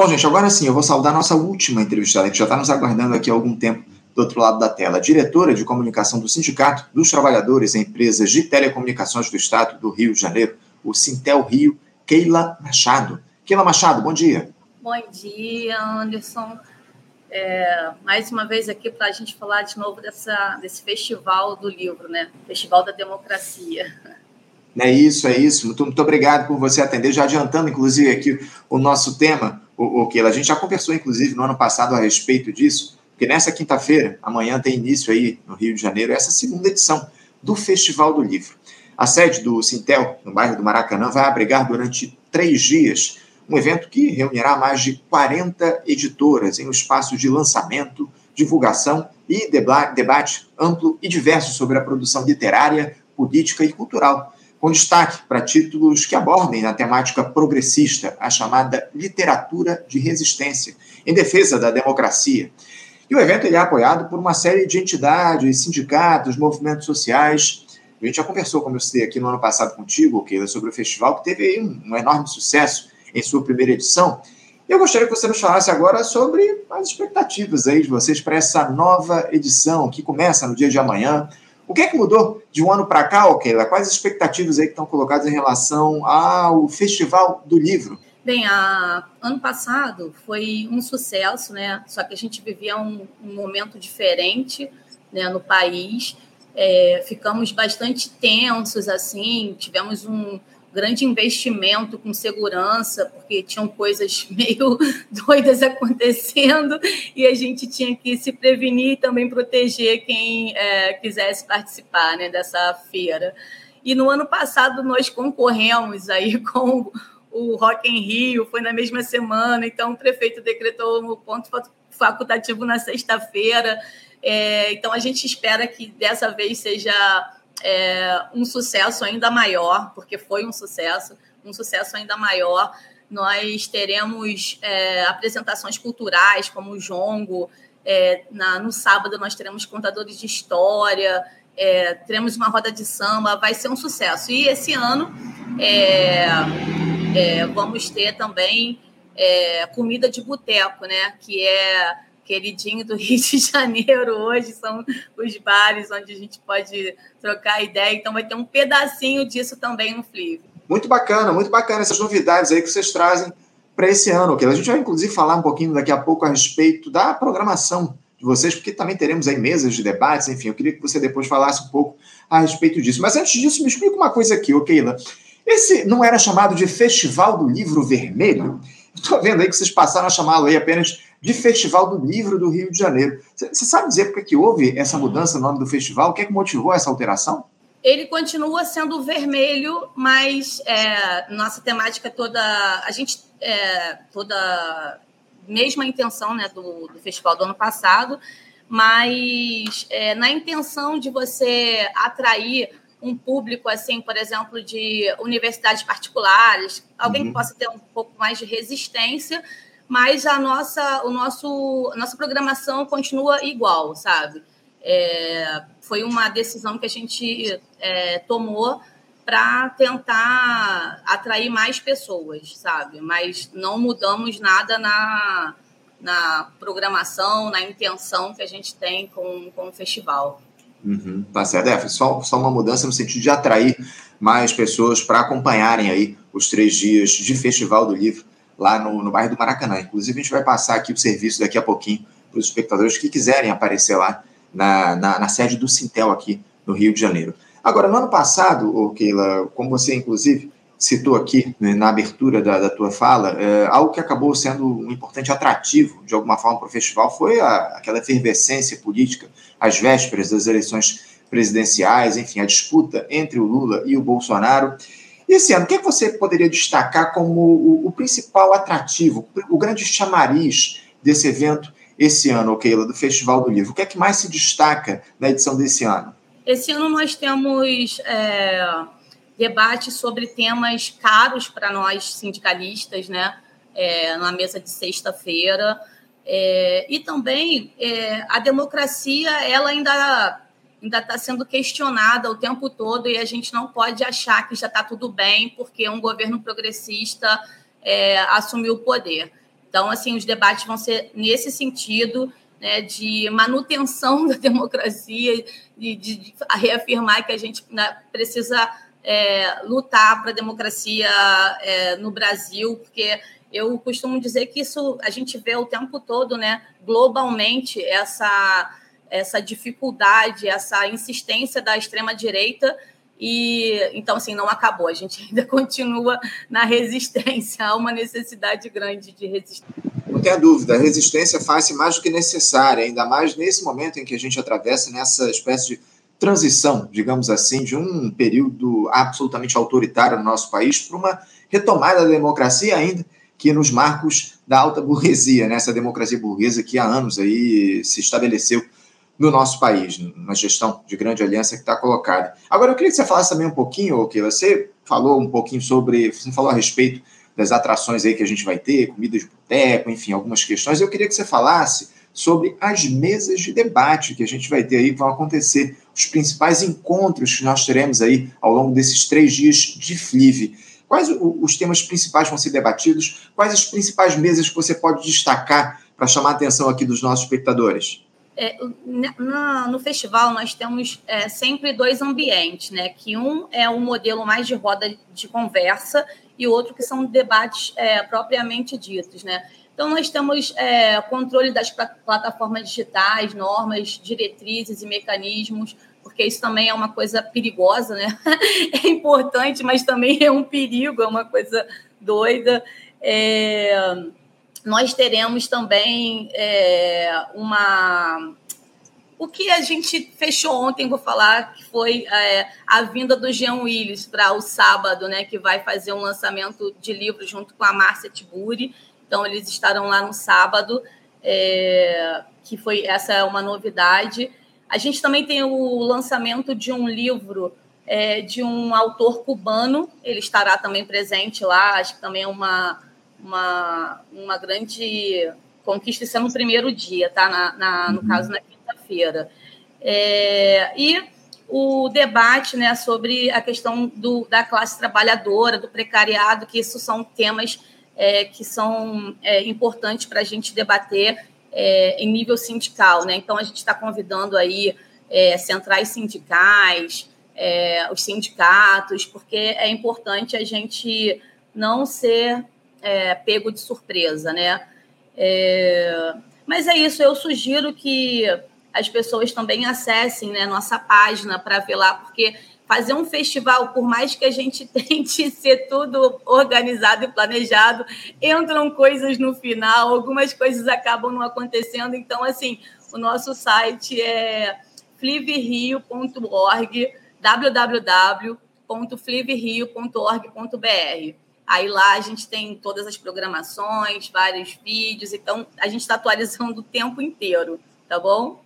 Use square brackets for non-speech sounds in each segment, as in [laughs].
Bom, gente, agora sim, eu vou saudar a nossa última entrevistada, que já está nos aguardando aqui há algum tempo do outro lado da tela. A diretora de comunicação do Sindicato dos Trabalhadores em Empresas de Telecomunicações do Estado do Rio de Janeiro, o Sintel Rio, Keila Machado. Keila Machado, bom dia. Bom dia, Anderson. É, mais uma vez aqui para a gente falar de novo dessa, desse festival do livro, né? Festival da Democracia. É isso, é isso. Muito, muito obrigado por você atender. Já adiantando, inclusive, aqui o nosso tema, o, Keila. A gente já conversou, inclusive, no ano passado a respeito disso, porque nessa quinta-feira, amanhã tem início aí no Rio de Janeiro, essa segunda edição do Festival do Livro. A sede do Sintel, no bairro do Maracanã, vai abrigar durante três dias um evento que reunirá mais de 40 editoras em um espaço de lançamento, divulgação e debate amplo e diverso sobre a produção literária, política e cultural, com destaque para títulos que abordem a temática progressista, a chamada literatura de resistência, em defesa da democracia. E o evento ele é apoiado por uma série de entidades, sindicatos, movimentos sociais. A gente já conversou, como eu citei aqui no ano passado contigo, Keila, sobre o festival, que teve um, um enorme sucesso em sua primeira edição. Eu gostaria que você nos falasse agora sobre as expectativas aí de vocês para essa nova edição que começa no dia de amanhã. O que é que mudou de um ano para cá, Keila? Quais as expectativas aí que estão colocadas em relação ao Festival do Livro? Bem, a, ano passado foi um sucesso, né? Só que a gente vivia um, um momento diferente né, no país. É, ficamos bastante tensos, assim, tivemos um, grande investimento com segurança, porque tinham coisas [laughs] meio doidas acontecendo e a gente tinha que se prevenir e também proteger quem é, quisesse participar né, dessa feira. E no ano passado nós concorremos aí [laughs] com o Rock em Rio, foi na mesma semana, então o prefeito decretou o ponto facultativo na sexta-feira. É, então a gente espera que dessa vez seja é, um sucesso ainda maior, porque foi um sucesso, um sucesso ainda maior. Nós teremos é, apresentações culturais, como o Jongo. É, na, no sábado, nós teremos contadores de história, é, teremos uma roda de samba, vai ser um sucesso. E esse ano é, é, vamos ter também comida de boteco, né? Que é queridinho do Rio de [laughs] Janeiro hoje são os bares onde a gente pode trocar ideia. Então vai ter um pedacinho disso também no Flip. Muito bacana, muito bacana essas novidades aí que vocês trazem para esse ano. Okay? A gente vai inclusive falar um pouquinho daqui a pouco a respeito da programação de vocês, porque também teremos aí mesas de debates, enfim, eu queria que você depois falasse um pouco a respeito disso. Mas antes disso, me explica uma coisa aqui, ok, Keila. Esse não era chamado de Festival do Livro Vermelho? Estou vendo aí que vocês passaram a chamá-lo aí apenas de Festival do Livro do Rio de Janeiro. Você sabe dizer por que houve essa mudança no nome do festival? O que é que motivou essa alteração? Ele continua sendo vermelho, mas é, nossa temática toda, a gente é, toda mesma intenção né, do, do festival do ano passado, mas é, na intenção de você atrair um público, assim, por exemplo, de universidades particulares, alguém uhum. que possa ter um pouco mais de resistência, mas a nossa, o nosso, a nossa programação continua igual, sabe? É, foi uma decisão que a gente é, tomou para tentar atrair mais pessoas, sabe? Mas não mudamos nada na, na programação, na intenção que a gente tem com, com o festival. Uhum, tá certo. É, só, só uma mudança no sentido de atrair mais pessoas para acompanharem aí os três dias de Festival do Livro lá no, no bairro do Maracanã. Inclusive, a gente vai passar aqui o serviço daqui a pouquinho para os espectadores que quiserem aparecer lá na, na, na, sede do Sintel aqui no Rio de Janeiro. Agora, no ano passado, Keila, como você inclusive citou aqui né, na abertura da, da tua fala, é, algo que acabou sendo um importante atrativo, de alguma forma, para o festival foi a, aquela efervescência política às vésperas das eleições presidenciais, enfim, a disputa entre o Lula e o Bolsonaro. E esse ano, o que, é que você poderia destacar como o, o, principal atrativo, o grande chamariz desse evento esse ano, Keila, do Festival do Livro? O que é que mais se destaca na edição desse ano? Esse ano nós temos é, debates sobre temas caros para nós sindicalistas, né? É, na mesa de sexta-feira. É, e também é, a democracia, ela ainda ainda está sendo questionada o tempo todo e a gente não pode achar que já está tudo bem porque um governo progressista é, assumiu o poder. Então, assim, os debates vão ser nesse sentido, né, de manutenção [laughs] da democracia, de, de, reafirmar que a gente né, precisa é, lutar para a democracia é, no Brasil, porque eu costumo dizer que isso a gente vê o tempo todo, né, globalmente, essa, essa dificuldade, essa insistência da extrema-direita. E então, assim, não acabou, a gente ainda [laughs] continua na resistência, há uma necessidade grande de resistência. Não tenha dúvida, a resistência faz mais do que necessária, ainda mais nesse momento em que a gente atravessa nessa espécie de transição, digamos assim, de um período absolutamente autoritário no nosso país para uma retomada da democracia ainda que nos marcos da alta burguesia, né? essa democracia burguesa que há anos aí se estabeleceu no nosso país, na gestão de grande aliança que está colocada. Agora, eu queria que você falasse também um pouquinho, Okila, você falou um pouquinho sobre, você falou a respeito das atrações aí que a gente vai ter, comida de boteco, enfim, algumas questões. Eu queria que você falasse sobre as mesas de debate que a gente vai ter aí, vão acontecer, os principais encontros que nós teremos aí ao longo desses três dias de FLIVE. Quais os temas principais vão ser debatidos? Quais as principais mesas que você pode destacar para chamar a atenção aqui dos nossos espectadores? É, na, no festival nós temos é, sempre dois ambientes, né? Que um é um modelo mais de roda de conversa e outro que são debates é, propriamente ditos, né? Então, nós temos é, controle das plataformas digitais, normas, diretrizes e mecanismos, porque isso também é uma coisa perigosa, né? [laughs] É importante, mas também é um perigo, é uma coisa doida. É, nós teremos também é, uma. O que a gente fechou ontem, vou falar, que foi é, a vinda do Jean Willis para o sábado, né? Que vai fazer um lançamento de livro junto com a Márcia Tiburi. Então, eles estarão lá no sábado, é, que foi essa é uma novidade. A gente também tem o lançamento de um livro é, de um autor cubano, ele estará também presente lá, acho que também é uma, uma, uma grande conquista, isso é no primeiro dia, tá? Na, na no uhum. caso, na quinta-feira. É, e o debate né, sobre a questão do, da classe trabalhadora, do precariado, que isso são temas é, que são é, importantes para a gente debater é, em nível sindical. Né? Então, a gente está convidando aí é, centrais sindicais, é, os sindicatos, porque é importante a gente não ser é, pego de surpresa. Né? mas é isso, eu sugiro que as pessoas também acessem né, nossa página para ver lá, porque fazer um festival, por mais que a gente [laughs] tente ser tudo organizado e planejado, entram coisas no final, algumas coisas acabam não acontecendo. Então, assim, o nosso site é fliverio.org, www.fliverio.org.br. Aí lá a gente tem todas as programações, vários vídeos, então a gente está atualizando o tempo inteiro, tá bom?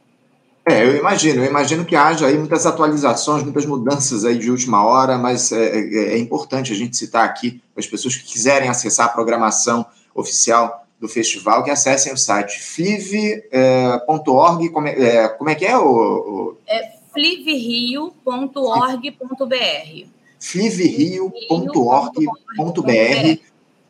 É, eu imagino, eu imagino que haja aí muitas atualizações, muitas mudanças aí de última hora, mas é, é, é importante a gente citar aqui para as pessoas que quiserem acessar a programação oficial do festival, que acessem o site flive.org, como, é, como é que é o... o... É fliverio.org.br fliverio.org.br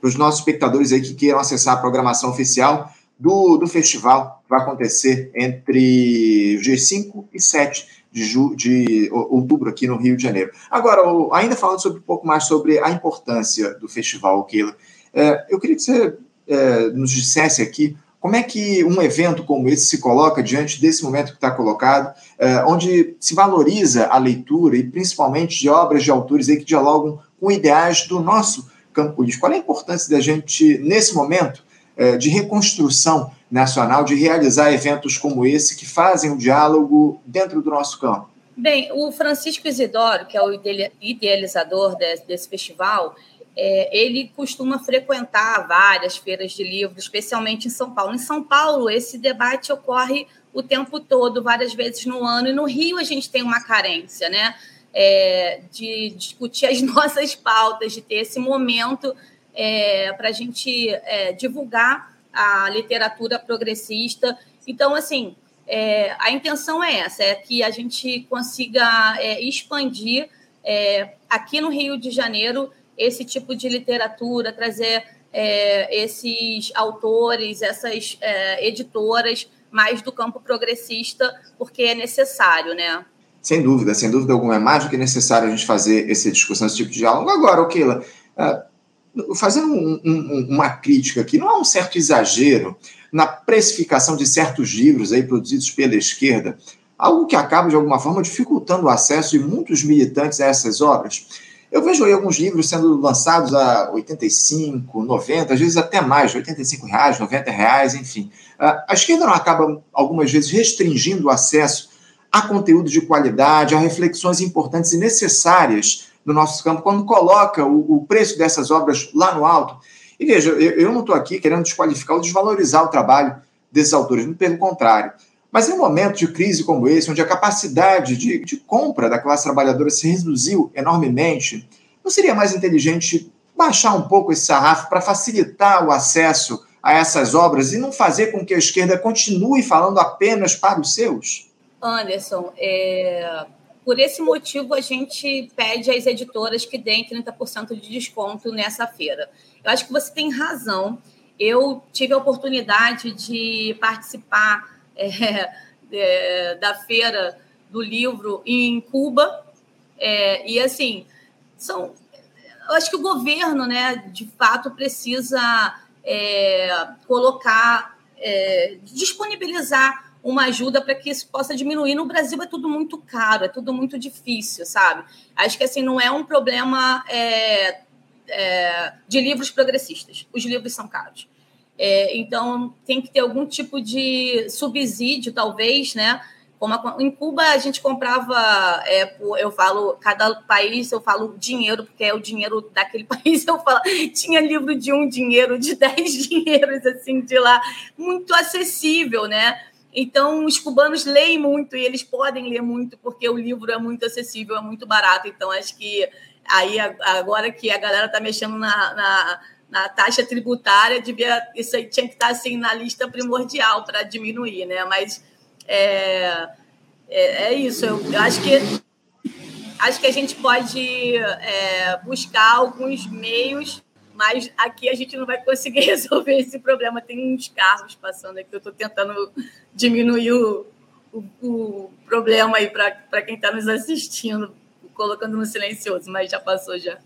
para os nossos espectadores aí que queiram acessar a programação oficial do, do festival vai acontecer entre os dias 5 e 7 de, ju, de outubro aqui no Rio de Janeiro. Agora, ainda falando sobre um pouco mais sobre a importância do festival, Keila, é, eu queria que você é, nos dissesse aqui como é que um evento como esse se coloca diante desse momento que está colocado, é, onde se valoriza a leitura e principalmente de obras de autores que dialogam com ideais do nosso campo político. Qual é a importância da gente, nesse momento, é, de reconstrução nacional, de realizar eventos como esse que fazem o diálogo dentro do nosso campo? Bem, o Francisco Isidoro, que é o idealizador desse festival, é, ele costuma frequentar várias feiras de livros, especialmente em São Paulo. Em São Paulo, esse debate ocorre o tempo todo, várias vezes no ano, e no Rio a gente tem uma carência, né? É, de discutir as [laughs] nossas pautas, de ter esse momento é, para a gente é, divulgar a literatura progressista. Então, assim, é, a intenção é essa, é que a gente consiga é, expandir aqui no Rio de Janeiro esse tipo de literatura, trazer é, esses autores, essas é, editoras mais do campo progressista, porque é necessário, né? Sem dúvida, sem dúvida alguma. É mais do que necessário a gente fazer essa discussão, esse tipo de diálogo. Agora, Keila, uh, fazendo um, um, uma crítica aqui, não há um certo exagero na precificação de certos livros aí produzidos pela esquerda, algo que acaba, de alguma forma, dificultando o acesso de muitos militantes a essas obras. Eu vejo aí alguns livros sendo lançados a 85, 90, às vezes até mais, 85 reais, 90 reais, enfim. Ah, a esquerda não acaba, algumas vezes, restringindo o acesso a conteúdo de qualidade, a reflexões importantes e necessárias no nosso campo, quando coloca o, o preço dessas obras lá no alto. E veja, eu, eu não estou aqui querendo desqualificar ou desvalorizar o trabalho desses autores, muito pelo contrário. Mas em um momento de crise como esse, onde a capacidade de, de compra da classe trabalhadora se reduziu enormemente, não seria mais inteligente baixar um pouco esse sarrafo para facilitar o acesso a essas obras e não fazer com que a esquerda continue falando apenas para os seus? Anderson, é, por esse motivo a gente pede às editoras que deem 30% de desconto nessa feira. Eu acho que você tem razão. Eu tive a oportunidade de participar é, é, da feira do livro em Cuba. É, e assim, são. Eu acho que o governo, né, de fato, precisa é, colocar, é, disponibilizar uma ajuda para que isso possa diminuir. No Brasil é tudo muito caro, é tudo muito difícil, sabe? Acho que assim não é um problema é, é, de livros progressistas. Os livros são caros. É, então, tem que ter algum tipo de subsídio, talvez, né? Como a, em Cuba a gente comprava, é, eu falo, cada país eu falo dinheiro, porque é o dinheiro daquele [laughs] país, eu falo, tinha livro de um dinheiro, de [laughs] dez dinheiros, assim, de lá, muito acessível, né? Então, os cubanos leem muito e eles podem ler muito, porque o livro é muito acessível, é muito barato. Então, acho que aí, agora que a galera está mexendo na, na na taxa tributária, devia, isso aí tinha que estar assim na lista primordial para diminuir, né? Mas é, é, é isso. Eu, eu, acho que acho que a gente pode é, buscar alguns meios, mas aqui a gente não vai conseguir [laughs] resolver esse problema. Tem uns carros passando aqui, eu estou tentando diminuir o, o, o problema aí para quem está nos assistindo, colocando no silencioso, mas já passou já.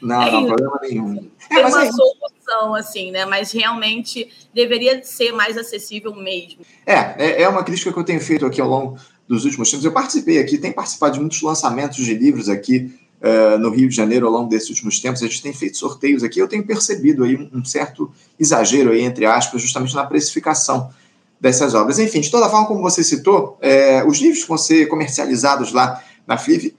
Não, é não, problema nenhum. É, uma é... solução, assim, né? Mas realmente deveria ser mais acessível mesmo. É, é, é uma crítica que eu tenho feito aqui ao longo dos últimos tempos. Eu participei aqui, tenho participado de muitos lançamentos de livros aqui uh, no Rio de Janeiro ao longo desses últimos tempos. A gente tem feito sorteios aqui. Eu tenho percebido aí um, um certo exagero aí, entre aspas, justamente na precificação dessas obras. Enfim, de toda forma, como você citou, é, os livros que vão ser comercializados lá na Flip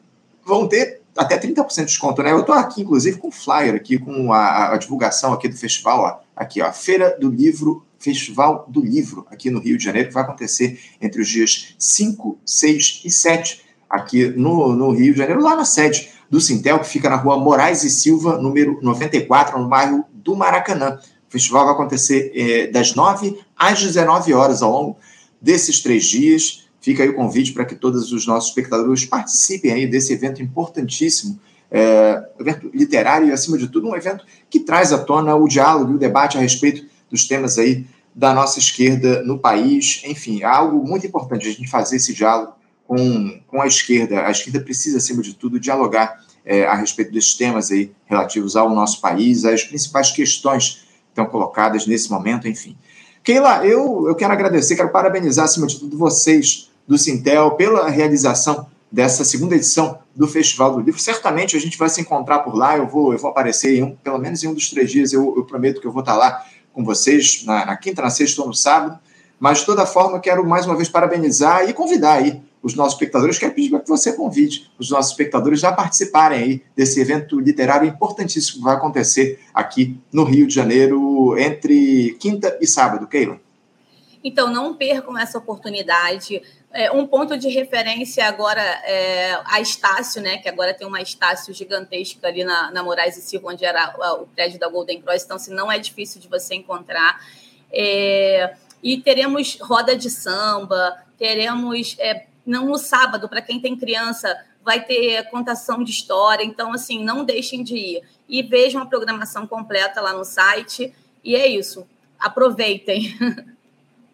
vão ter até 30% de desconto, né? Eu estou aqui, inclusive, com o flyer aqui, com a, a, divulgação aqui do festival, ó. Aqui, ó, Feira do Livro, Festival do Livro, aqui no Rio de Janeiro, que vai acontecer entre os dias 5, 6 e 7, aqui no, no Rio de Janeiro, lá na sede do Sintel, que fica na rua Moraes e Silva, número 94, no bairro do Maracanã. O festival vai acontecer é, das 9 às 19 horas ao longo desses três dias. Fica aí o convite para que todos os nossos espectadores participem aí desse evento importantíssimo, é, evento literário e, acima de tudo, um evento que traz à tona o diálogo e o debate a respeito dos temas aí da nossa esquerda no país. Enfim, é algo muito importante a gente fazer esse diálogo com, com a esquerda. A esquerda precisa, acima de tudo, dialogar é, a respeito desses temas aí relativos ao nosso país, as principais questões que estão colocadas nesse momento, enfim. Keila, eu, eu quero agradecer, quero parabenizar, acima de tudo, vocês do Sintel pela realização dessa segunda edição do Festival do Livro. Certamente a gente vai se encontrar por lá, eu vou, eu vou aparecer em um, pelo menos em um dos três dias, eu, eu prometo que eu vou estar lá com vocês, na, na quinta, na sexta ou no sábado. Mas, de toda forma, quero mais uma vez parabenizar e convidar aí os nossos espectadores, quero pedir para que você convide os nossos espectadores a participarem aí desse evento literário importantíssimo que vai acontecer aqui no Rio de Janeiro entre quinta e sábado, Keila. Então, não percam essa oportunidade. É, um ponto de referência agora é a Estácio, né? Que agora tem uma Estácio gigantesca ali na, na Moraes e Silva, onde era o prédio da Golden Cross. Então, assim, não é difícil de você encontrar. É, e teremos roda de samba, teremos. É, não no sábado, para quem tem criança, vai ter contação de história. Então, assim, não deixem de ir. E vejam a programação completa lá no site. E é isso. Aproveitem. [laughs]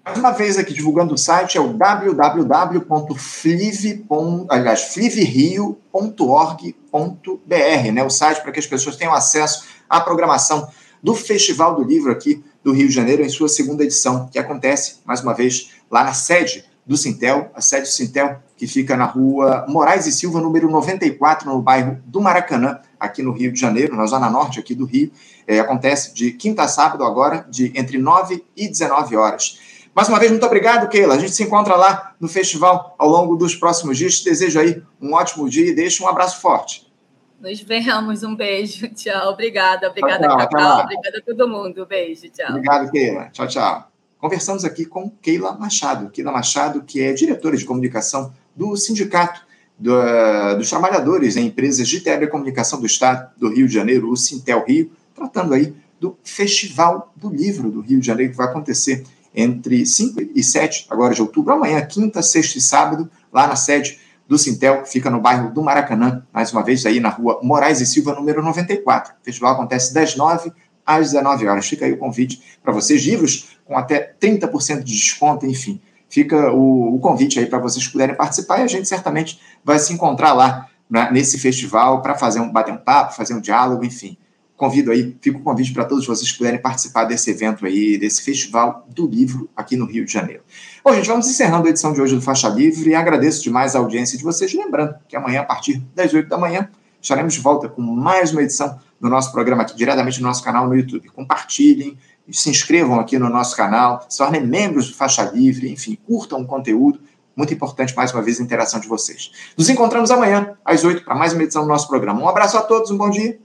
Mais uma vez aqui divulgando o site, é o www.flivrio.org.br, né? o site para que as pessoas tenham acesso à programação do Festival do Livro aqui do Rio de Janeiro, em sua segunda edição, que acontece, mais uma vez, lá na sede do Sintel, a sede do Sintel, que fica na rua Moraes e Silva, número 94, no bairro do Maracanã, aqui no Rio de Janeiro, na zona norte aqui do Rio. É, acontece de quinta a sábado agora, de entre 9 e 19 horas. Mais uma vez, muito obrigado, Keila. A gente se encontra lá no festival ao longo dos próximos dias. Te desejo aí um ótimo dia e deixo um abraço forte. Nos vemos, um beijo, [laughs] tchau. Obrigada, obrigada, tchau, Cacau. Obrigada a todo mundo. Beijo, tchau. Obrigado, Keila. Tchau, tchau. Conversamos aqui com Keila Machado. Keila Machado, que é diretora de comunicação do Sindicato do, uh, dos Trabalhadores em Empresas de Telecomunicação do Estado do Rio de Janeiro, o Sintel Rio, tratando aí do Festival do Livro do Rio de Janeiro, que vai acontecer entre 5 e 7 agora de outubro, amanhã, quinta, sexta e sábado, lá na sede do Sintel, que fica no bairro do Maracanã, mais uma vez aí na rua Moraes e Silva, número 94. O festival acontece das 9 às 19 horas. Fica aí o convite para vocês, livros com até 30% de desconto, enfim. Fica o, o convite aí para vocês puderem participar e a gente certamente vai se encontrar lá né, nesse festival para fazer um bater um papo, fazer um diálogo, enfim convido aí, fica o convite para todos vocês que puderem participar desse evento aí, desse Festival do Livro aqui no Rio de Janeiro. Bom, gente, vamos encerrando a edição de hoje do Faixa Livre e agradeço demais a audiência de vocês. Lembrando que amanhã, a partir das 8 da manhã, estaremos de volta com mais uma edição do nosso programa aqui, diretamente no nosso canal no YouTube. Compartilhem, se inscrevam aqui no nosso canal, se tornem membros do Faixa Livre, enfim, curtam o conteúdo. Muito importante, mais uma vez, a interação de vocês. Nos encontramos amanhã, às 8, para mais uma edição do nosso programa. Um abraço a todos, um bom dia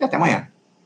e até amanhã.